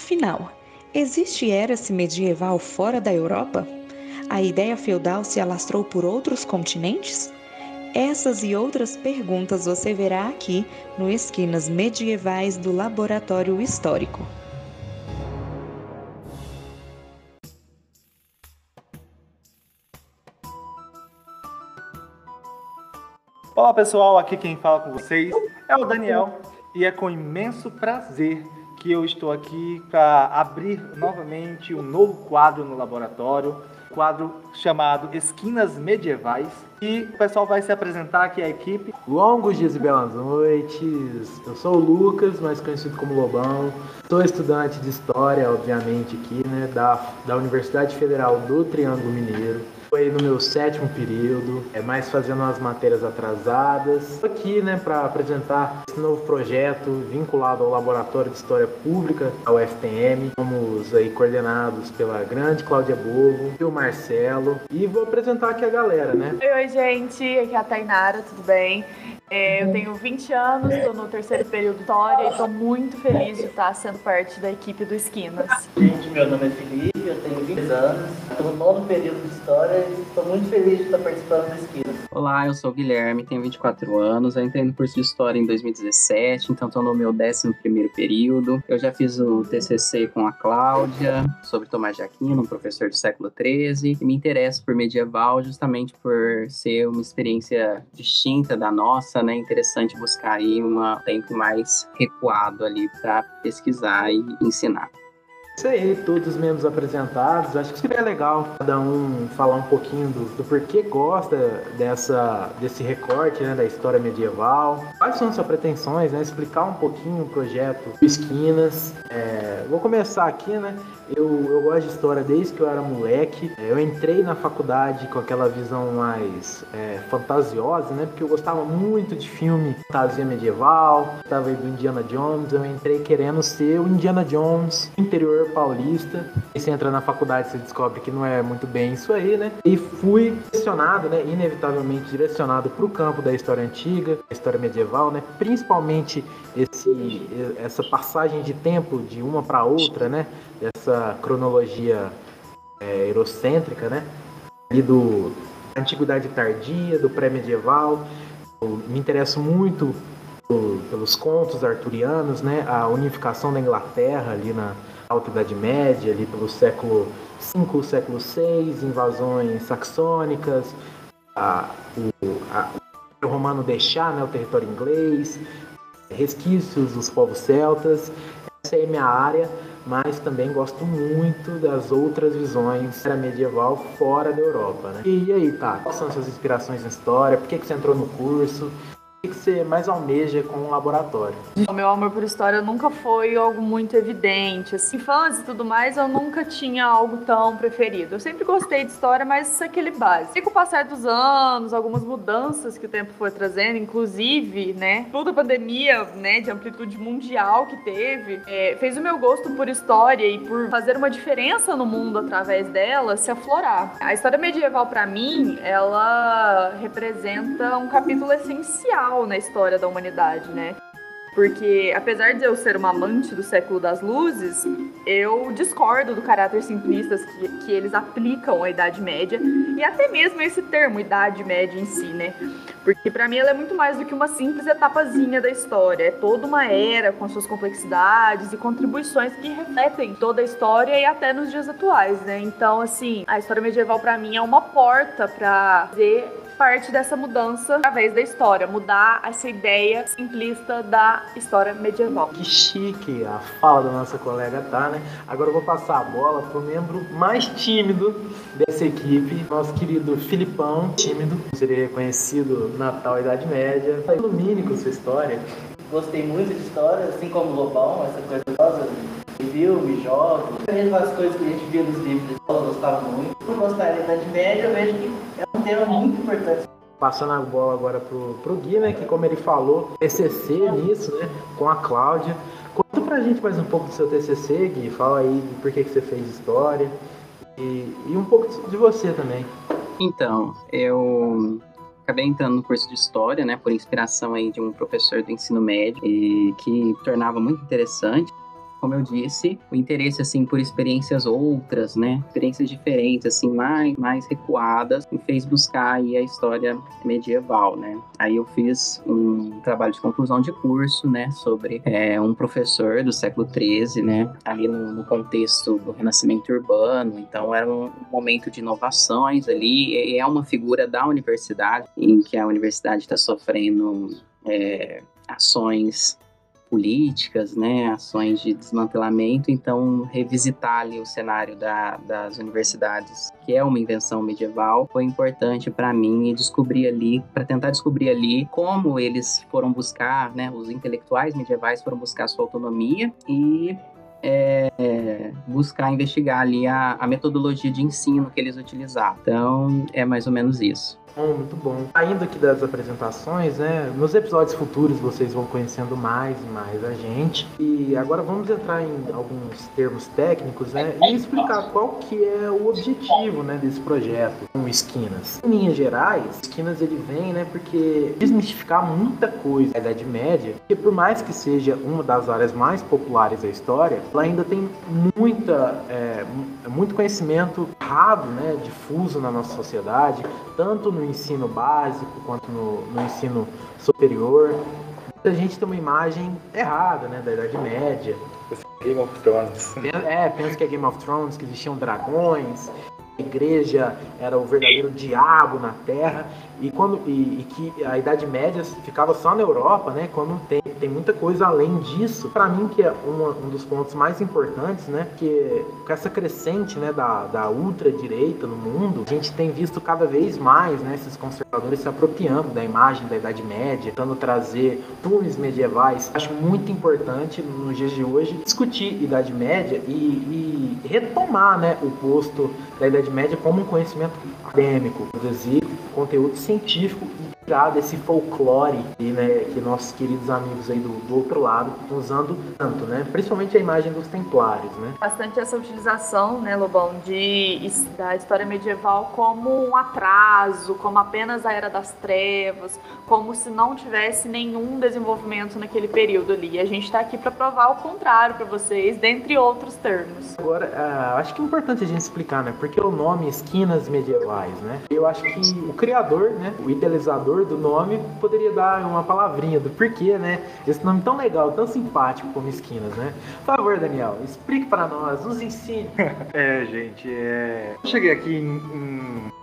Afinal, existe era-se medieval fora da Europa? A ideia feudal se alastrou por outros continentes? Essas e outras perguntas você verá aqui no Esquinas Medievais do Laboratório Histórico. Olá pessoal, aqui quem fala com vocês é o Daniel e é com imenso prazer que eu estou aqui para abrir novamente um novo quadro no laboratório, quadro chamado Esquinas Medievais. E o pessoal vai se apresentar aqui a equipe. Longos dias e belas noites. Eu sou o Lucas, mais conhecido como Lobão. Sou estudante de História, obviamente, aqui, né, da, da Universidade Federal do Triângulo Mineiro. Foi no meu sétimo período, é mais fazendo as matérias atrasadas. Estou aqui, né, para apresentar esse novo projeto vinculado ao Laboratório de História Pública, a UFPM. Somos aí coordenados pela grande Cláudia Bovo e o Marcelo. E vou apresentar aqui a galera, né? Oi, gente, aqui é a Tainara, tudo bem? É, eu tenho 20 anos, estou no terceiro período de História e estou muito feliz de estar sendo parte da equipe do Esquinas. Gente, meu nome é Felipe, eu tenho 20 anos, estou no nono período de História e estou muito feliz de estar participando do Esquinas. Olá, eu sou o Guilherme, tenho 24 anos, eu entrei no curso de História em 2017, então estou no meu 11 período. Eu já fiz o TCC com a Cláudia sobre Tomás de Aquino, um professor do século XIII, e me interesso por medieval justamente por ser uma experiência distinta da nossa, né? Interessante buscar aí um tempo mais recuado ali para pesquisar e ensinar. Isso aí, todos os membros apresentados. Acho que seria legal cada um falar um pouquinho do, do porquê gosta dessa, desse recorte né, da história medieval. Quais são suas pretensões, né? Explicar um pouquinho o projeto Esquinas. É, vou começar aqui, né? Eu, eu gosto de história desde que eu era moleque. É, eu entrei na faculdade com aquela visão mais é, fantasiosa, né? Porque eu gostava muito de filme fantasia medieval, estava aí do Indiana Jones. Eu entrei querendo ser o Indiana Jones interior paulista. E você entra na faculdade, você descobre que não é muito bem isso aí, né? E fui direcionado, né? Inevitavelmente direcionado para o campo da história antiga, história medieval, né? Principalmente esse, essa passagem de tempo de uma para outra, né? Dessa cronologia é, eurocêntrica, né? E do antiguidade tardia, do pré-medieval. Me interesso muito pelos contos arturianos, né? A unificação da Inglaterra ali na Alta Idade Média, ali pelo século V, século VI, invasões saxônicas, a, o, a, o romano deixar né, o território inglês, resquícios dos povos celtas. Essa é a minha área, mas também gosto muito das outras visões da medieval fora da Europa. Né? E, aí, tá? Quais são as suas inspirações na história? Por que, que você entrou no curso? Que você mais almeja com o laboratório? O meu amor por história nunca foi algo muito evidente. Assim, infância e tudo mais, eu nunca tinha algo tão preferido. Eu sempre gostei de história, mas aquele básico. E com o passar dos anos, algumas mudanças que o tempo foi trazendo, inclusive, né, toda a pandemia, né, de amplitude mundial que teve, é, fez o meu gosto por história e por fazer uma diferença no mundo através dela se aflorar. A história medieval, para mim, ela representa um capítulo essencial na história da humanidade, né? Porque, apesar de eu ser uma amante do século das luzes, eu discordo do caráter simplista que, que eles aplicam à Idade Média e até mesmo esse termo, Idade Média em si, né? Porque para mim ela é muito mais do que uma simples etapazinha da história. É toda uma era com suas complexidades e contribuições que refletem toda a história e até nos dias atuais, né? Então, assim, a história medieval para mim é uma porta para ver parte dessa mudança através da história, mudar essa ideia simplista da história medieval. Que chique a fala da nossa colega tá, né? Agora eu vou passar a bola pro membro mais tímido dessa equipe, nosso querido Filipão, tímido, seria reconhecido na tal Idade Média. Ilumine com sua história. Gostei muito de história, assim como o Lobão, essa coisa toda filme, jogos, as coisas que a gente via nos livros, eu gostava muito. Por gostar da Idade Média, eu vejo que tema muito importante. Passando a bola agora pro, pro Gui, né, que como ele falou, TCC nisso, né, com a Cláudia. Conta pra gente mais um pouco do seu TCC, Gui, fala aí por que, que você fez história e, e um pouco de você também. Então, eu acabei entrando no curso de História, né, por inspiração aí de um professor do ensino médio, e que tornava muito interessante como eu disse, o interesse assim por experiências outras, né? Experiências diferentes, assim, mais, mais recuadas, me fez buscar aí a história medieval, né? Aí eu fiz um trabalho de conclusão de curso, né, sobre é, um professor do século XIII, né, ali no, no, contexto do renascimento urbano. Então era um momento de inovações ali. é uma figura da universidade em que a universidade está sofrendo é, ações políticas, né, ações de desmantelamento, então revisitar ali o cenário da, das universidades, que é uma invenção medieval, foi importante para mim e descobrir ali, para tentar descobrir ali como eles foram buscar, né, os intelectuais medievais foram buscar sua autonomia e é, buscar investigar ali a, a metodologia de ensino que eles utilizavam. Então, é mais ou menos isso bom, muito bom. Saindo aqui das apresentações, né? Nos episódios futuros vocês vão conhecendo mais e mais a gente. E agora vamos entrar em alguns termos técnicos, né? E explicar qual que é o objetivo, né, desse projeto com Esquinas. Em linhas gerais, Esquinas ele vem, né, porque desmistificar muita coisa da Idade Média, que por mais que seja uma das áreas mais populares da história, ela ainda tem muita, é, muito conhecimento errado, né, difuso na nossa sociedade, tanto no ensino básico quanto no, no ensino superior. Muita gente tem uma imagem errada, né, da Idade Média. Game of Thrones. É, pensa que é Game of Thrones, que existiam dragões, igreja era o verdadeiro diabo na Terra e quando e, e, que a Idade Média ficava só na Europa, né? Quando tem, tem muita coisa além disso. Para mim que é um dos pontos mais importantes, né? Que com essa crescente, né? Da, da ultra direita no mundo, a gente tem visto cada vez mais, né? Esses conservadores se apropriando da imagem da Idade Média, tentando trazer filmes medievais. Acho muito importante nos dias de hoje discutir Idade Média e, e retomar, né? O posto da Idade Média como um conhecimento acadêmico, produzir conteúdo científico e desse folclore né, que nossos queridos amigos aí do, do outro lado estão usando tanto, né? Principalmente a imagem dos templários, né? Bastante essa utilização, né, Lobão, de, da história medieval como um atraso, como apenas a Era das Trevas, como se não tivesse nenhum desenvolvimento naquele período ali. E a gente está aqui para provar o contrário para vocês, dentre outros termos. Agora, uh, acho que é importante a gente explicar, né? Porque o nome Esquinas Medievais, né? Eu acho que o criador, né, o idealizador do nome, poderia dar uma palavrinha do porquê, né? Esse nome tão legal, tão simpático como Esquinas, né? Por favor, Daniel, explique para nós, nos ensine. é, gente, é... eu cheguei aqui em, em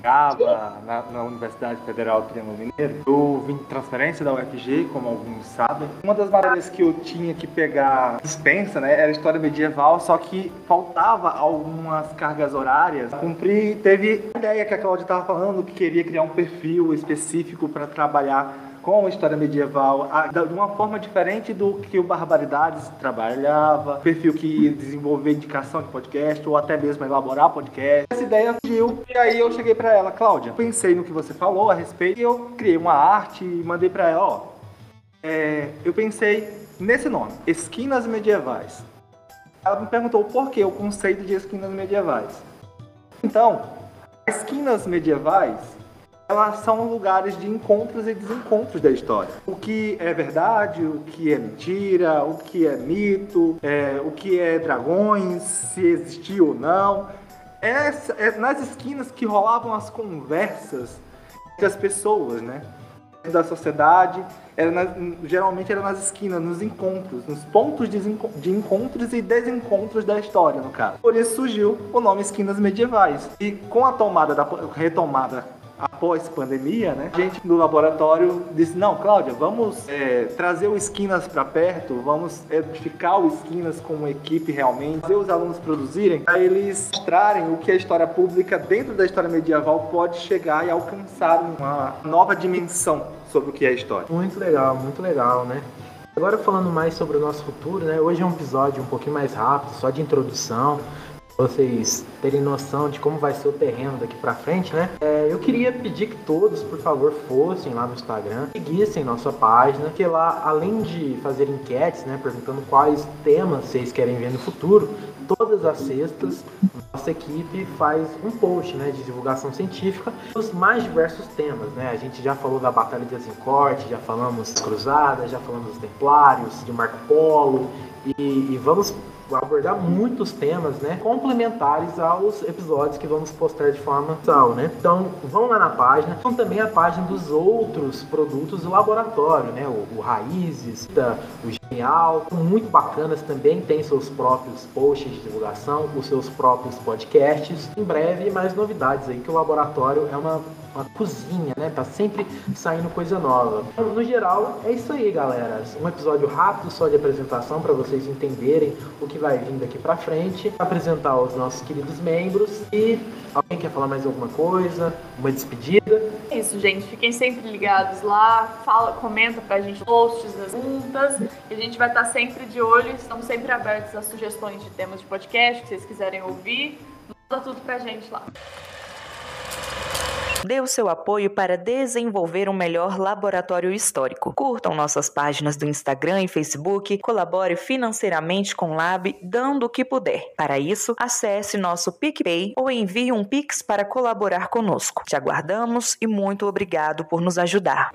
Gava, na, na, Universidade Federal Triângulo Mineiro. Eu vim de transferência da UFG, como alguns sabem. Uma das matérias que eu tinha que pegar dispensa, né, era história medieval, só que faltava algumas cargas horárias. Cumpri, teve a ideia que a Cláudia estava falando, que queria criar um perfil específico para trabalhar com a história medieval de uma forma diferente do que o Barbaridades trabalhava, perfil que desenvolver indicação de podcast ou até mesmo elaborar podcast. Essa ideia surgiu e aí eu cheguei para ela, Cláudia, pensei no que você falou a respeito e eu criei uma arte e mandei para ela, ó, é, eu pensei nesse nome, Esquinas Medievais. Ela me perguntou por que o conceito de esquinas medievais. Então, esquinas medievais elas são lugares de encontros e desencontros da história. O que é verdade, o que é mentira, o que é mito, é, o que é dragões, se existiu ou não. É, é nas esquinas que rolavam as conversas entre as pessoas, né? Da sociedade, era nas, geralmente era nas esquinas, nos encontros, nos pontos de, de encontros e desencontros da história, no caso. Por isso surgiu o nome Esquinas Medievais. E com a tomada da retomada após pandemia, né? A gente no laboratório disse, não, Cláudia, vamos é, trazer o Esquinas para perto, vamos edificar o Esquinas como equipe realmente, fazer os alunos produzirem, para eles mostrarem o que a história pública dentro da história medieval pode chegar e alcançar uma nova dimensão sobre o que é a história. Muito legal, muito legal, né? Agora falando mais sobre o nosso futuro, né? Hoje é um episódio um pouquinho mais rápido, só de introdução vocês terem noção de como vai ser o terreno daqui para frente, né? É, eu queria pedir que todos, por favor, fossem lá no Instagram, seguissem nossa página, que lá, além de fazer enquetes, né, perguntando quais temas vocês querem ver no futuro, todas as sextas nossa equipe faz um post né, de divulgação científica dos mais diversos temas. Né? A gente já falou da Batalha de Azincourt, já falamos das Cruzadas, já falamos dos Templários, de Marco Polo, e, e vamos abordar muitos temas, né, complementares aos episódios que vamos postar de forma mensal, né? Então, vão lá na página, então também a página dos outros produtos do laboratório, né? O, o Raízes, o Genial, muito bacanas também, tem seus próprios posts de divulgação, os seus próprios podcasts. Em breve, mais novidades aí, que o laboratório é uma uma cozinha, né? Tá sempre saindo coisa nova. No geral, é isso aí, galera. Um episódio rápido só de apresentação para vocês entenderem o que vai vir daqui para frente, apresentar os nossos queridos membros e alguém quer falar mais alguma coisa, uma despedida. É isso, gente. Fiquem sempre ligados lá, fala, comenta pra gente posts, as perguntas, a gente vai estar sempre de olho, estamos sempre abertos a sugestões de temas de podcast que vocês quiserem ouvir. Manda tudo pra gente lá. Dê o seu apoio para desenvolver um melhor laboratório histórico. Curtam nossas páginas do Instagram e Facebook, colabore financeiramente com o Lab, dando o que puder. Para isso, acesse nosso PicPay ou envie um Pix para colaborar conosco. Te aguardamos e muito obrigado por nos ajudar.